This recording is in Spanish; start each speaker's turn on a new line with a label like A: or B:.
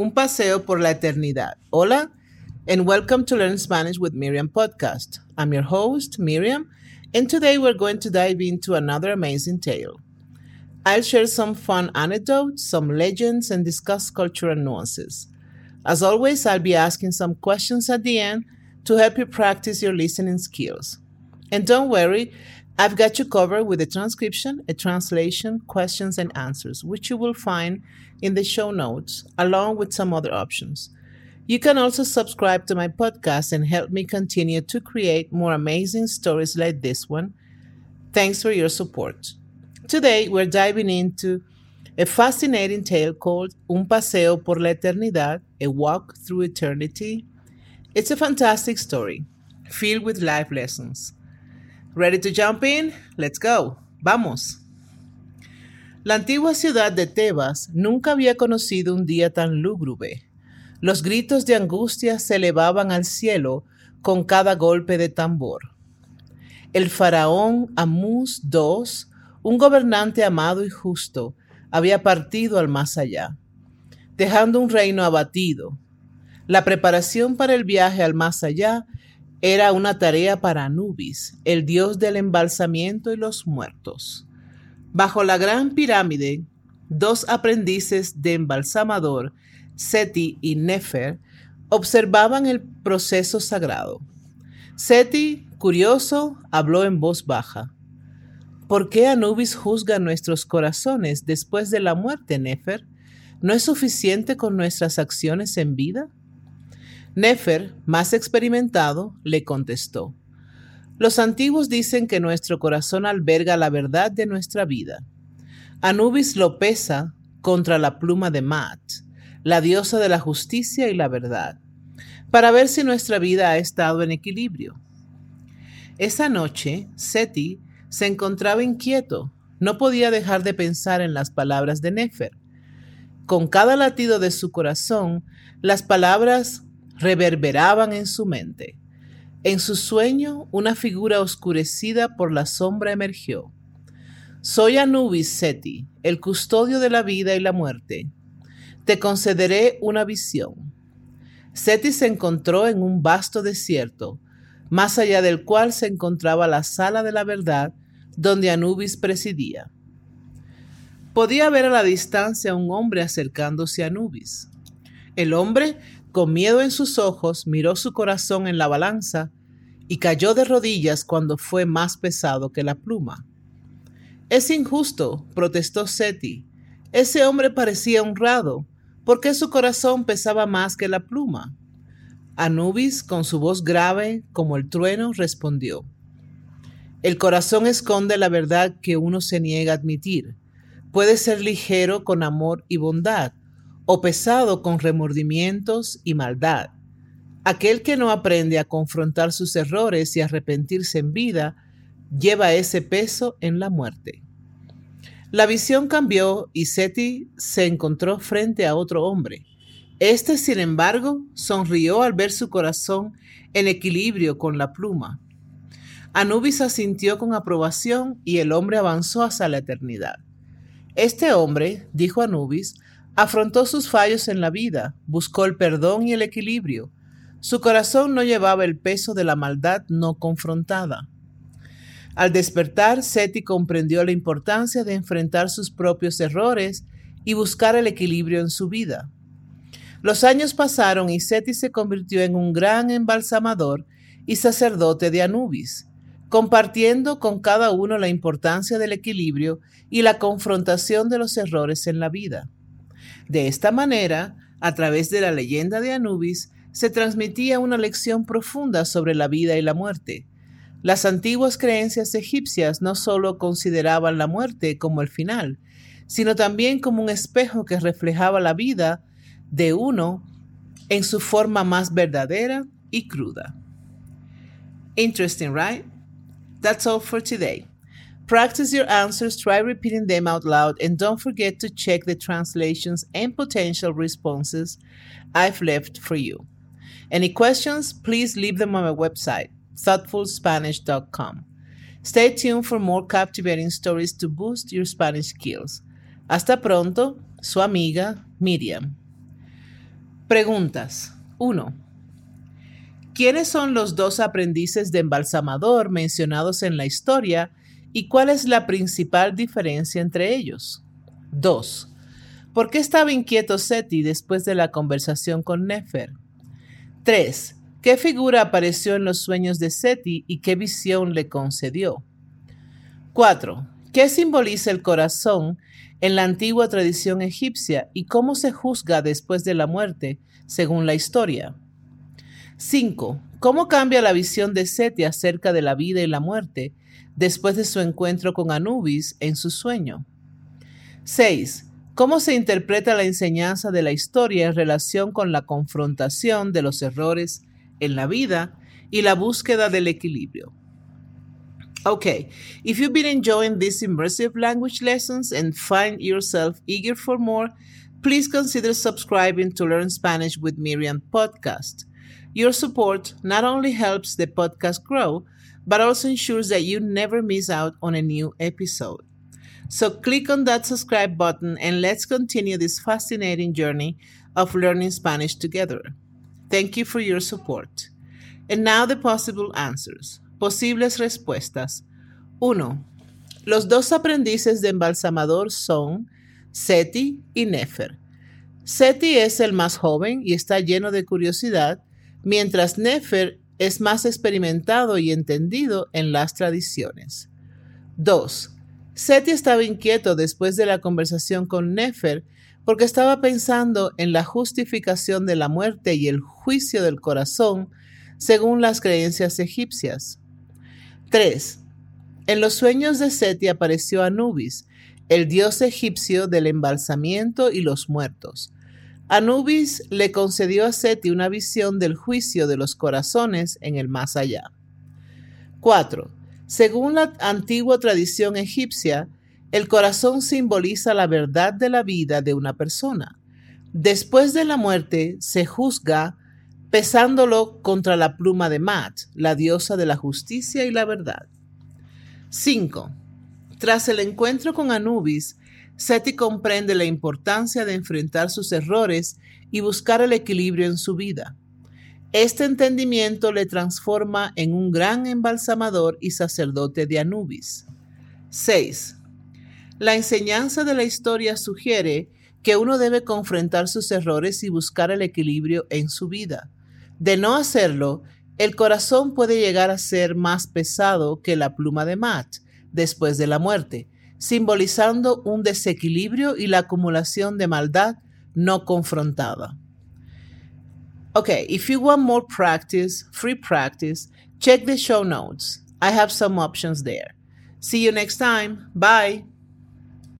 A: Un paseo por la eternidad. Hola, and welcome to Learn Spanish with Miriam podcast. I'm your host, Miriam, and today we're going to dive into another amazing tale. I'll share some fun anecdotes, some legends, and discuss cultural nuances. As always, I'll be asking some questions at the end to help you practice your listening skills. And don't worry, I've got you covered with a transcription, a translation, questions, and answers, which you will find in the show notes, along with some other options. You can also subscribe to my podcast and help me continue to create more amazing stories like this one. Thanks for your support. Today, we're diving into a fascinating tale called Un Paseo por la Eternidad, A Walk Through Eternity. It's a fantastic story, filled with life lessons. Ready to jump in? Let's go. Vamos. La antigua ciudad de Tebas nunca había conocido un día tan lúgubre. Los gritos de angustia se elevaban al cielo con cada golpe de tambor. El faraón Amús II, un gobernante amado y justo, había partido al más allá, dejando un reino abatido. La preparación para el viaje al más allá era una tarea para Anubis, el dios del embalsamiento y los muertos. Bajo la gran pirámide, dos aprendices de embalsamador, Seti y Nefer, observaban el proceso sagrado. Seti, curioso, habló en voz baja. ¿Por qué Anubis juzga nuestros corazones después de la muerte, Nefer? ¿No es suficiente con nuestras acciones en vida? Nefer, más experimentado, le contestó, Los antiguos dicen que nuestro corazón alberga la verdad de nuestra vida. Anubis lo pesa contra la pluma de Mat, la diosa de la justicia y la verdad, para ver si nuestra vida ha estado en equilibrio. Esa noche, Seti se encontraba inquieto, no podía dejar de pensar en las palabras de Nefer. Con cada latido de su corazón, las palabras reverberaban en su mente. En su sueño, una figura oscurecida por la sombra emergió. Soy Anubis Seti, el custodio de la vida y la muerte. Te concederé una visión. Seti se encontró en un vasto desierto, más allá del cual se encontraba la sala de la verdad donde Anubis presidía. Podía ver a la distancia a un hombre acercándose a Anubis. El hombre con miedo en sus ojos, miró su corazón en la balanza y cayó de rodillas cuando fue más pesado que la pluma. Es injusto, protestó Seti. Ese hombre parecía honrado. ¿Por qué su corazón pesaba más que la pluma? Anubis, con su voz grave como el trueno, respondió. El corazón esconde la verdad que uno se niega a admitir. Puede ser ligero con amor y bondad, o pesado con remordimientos y maldad. Aquel que no aprende a confrontar sus errores y arrepentirse en vida, lleva ese peso en la muerte. La visión cambió y Seti se encontró frente a otro hombre. Este, sin embargo, sonrió al ver su corazón en equilibrio con la pluma. Anubis asintió con aprobación y el hombre avanzó hacia la eternidad. Este hombre, dijo Anubis, Afrontó sus fallos en la vida, buscó el perdón y el equilibrio. Su corazón no llevaba el peso de la maldad no confrontada. Al despertar, Seti comprendió la importancia de enfrentar sus propios errores y buscar el equilibrio en su vida. Los años pasaron y Seti se convirtió en un gran embalsamador y sacerdote de Anubis, compartiendo con cada uno la importancia del equilibrio y la confrontación de los errores en la vida. De esta manera, a través de la leyenda de Anubis, se transmitía una lección profunda sobre la vida y la muerte. Las antiguas creencias egipcias no solo consideraban la muerte como el final, sino también como un espejo que reflejaba la vida de uno en su forma más verdadera y cruda. Interesting, right? That's all for today. Practice your answers, try repeating them out loud, and don't forget to check the translations and potential responses I've left for you. Any questions, please leave them on my website, thoughtfulspanish.com. Stay tuned for more captivating stories to boost your Spanish skills. Hasta pronto, su amiga Miriam. Preguntas. 1. ¿Quiénes son los dos aprendices de embalsamador mencionados en la historia y cuál es la principal diferencia entre ellos? 2. ¿Por qué estaba inquieto Seti después de la conversación con Nefer? 3. ¿Qué figura apareció en los sueños de Seti y qué visión le concedió? 4. ¿Qué simboliza el corazón en la antigua tradición egipcia y cómo se juzga después de la muerte, según la historia? 5. ¿Cómo cambia la visión de Seti acerca de la vida y la muerte después de su encuentro con Anubis en su sueño? 6. ¿Cómo se interpreta la enseñanza de la historia en relación con la confrontación de los errores en la vida y la búsqueda del equilibrio? Okay, if you've been enjoying these immersive language lessons and find yourself eager for more, please consider subscribing to Learn Spanish with Miriam podcast. Your support not only helps the podcast grow, but also ensures that you never miss out on a new episode. So click on that subscribe button and let's continue this fascinating journey of learning Spanish together. Thank you for your support. And now the possible answers. Posibles respuestas. 1. Los dos aprendices de embalsamador son Seti y Nefer. Seti es el más joven y está lleno de curiosidad, mientras Nefer es más experimentado y entendido en las tradiciones. 2. Seti estaba inquieto después de la conversación con Nefer porque estaba pensando en la justificación de la muerte y el juicio del corazón según las creencias egipcias. 3. En los sueños de Seti apareció Anubis, el dios egipcio del embalsamiento y los muertos. Anubis le concedió a Seti una visión del juicio de los corazones en el más allá. 4. Según la antigua tradición egipcia, el corazón simboliza la verdad de la vida de una persona. Después de la muerte se juzga pesándolo contra la pluma de Mat, la diosa de la justicia y la verdad. 5. Tras el encuentro con Anubis, Seti comprende la importancia de enfrentar sus errores y buscar el equilibrio en su vida. Este entendimiento le transforma en un gran embalsamador y sacerdote de Anubis. 6. La enseñanza de la historia sugiere que uno debe confrontar sus errores y buscar el equilibrio en su vida. De no hacerlo, el corazón puede llegar a ser más pesado que la pluma de Matt después de la muerte, simbolizando un desequilibrio y la acumulación de maldad no confrontada. Okay, if you want more practice, free practice, check the show notes. I have some options there. See you next time. Bye.